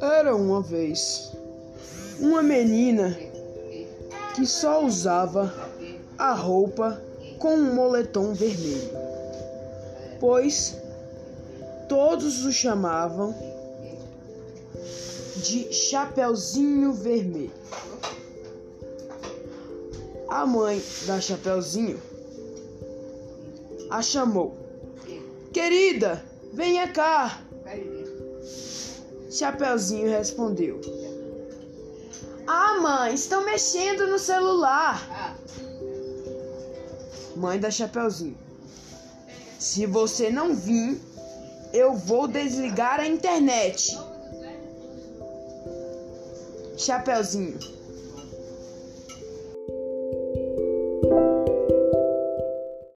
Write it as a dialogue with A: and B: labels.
A: Era uma vez uma menina que só usava a roupa com um moletom vermelho, pois todos o chamavam de Chapeuzinho Vermelho. A mãe da Chapeuzinho a chamou: Querida, venha cá. Chapeuzinho respondeu: Ah, mãe, estão mexendo no celular. Mãe da Chapeuzinho: Se você não vir, eu vou desligar a internet. Chapeuzinho: